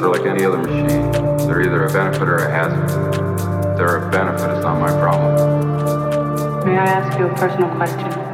They're like any other machine. They're either a benefit or a hazard. They're a benefit, it's not my problem. May I ask you a personal question?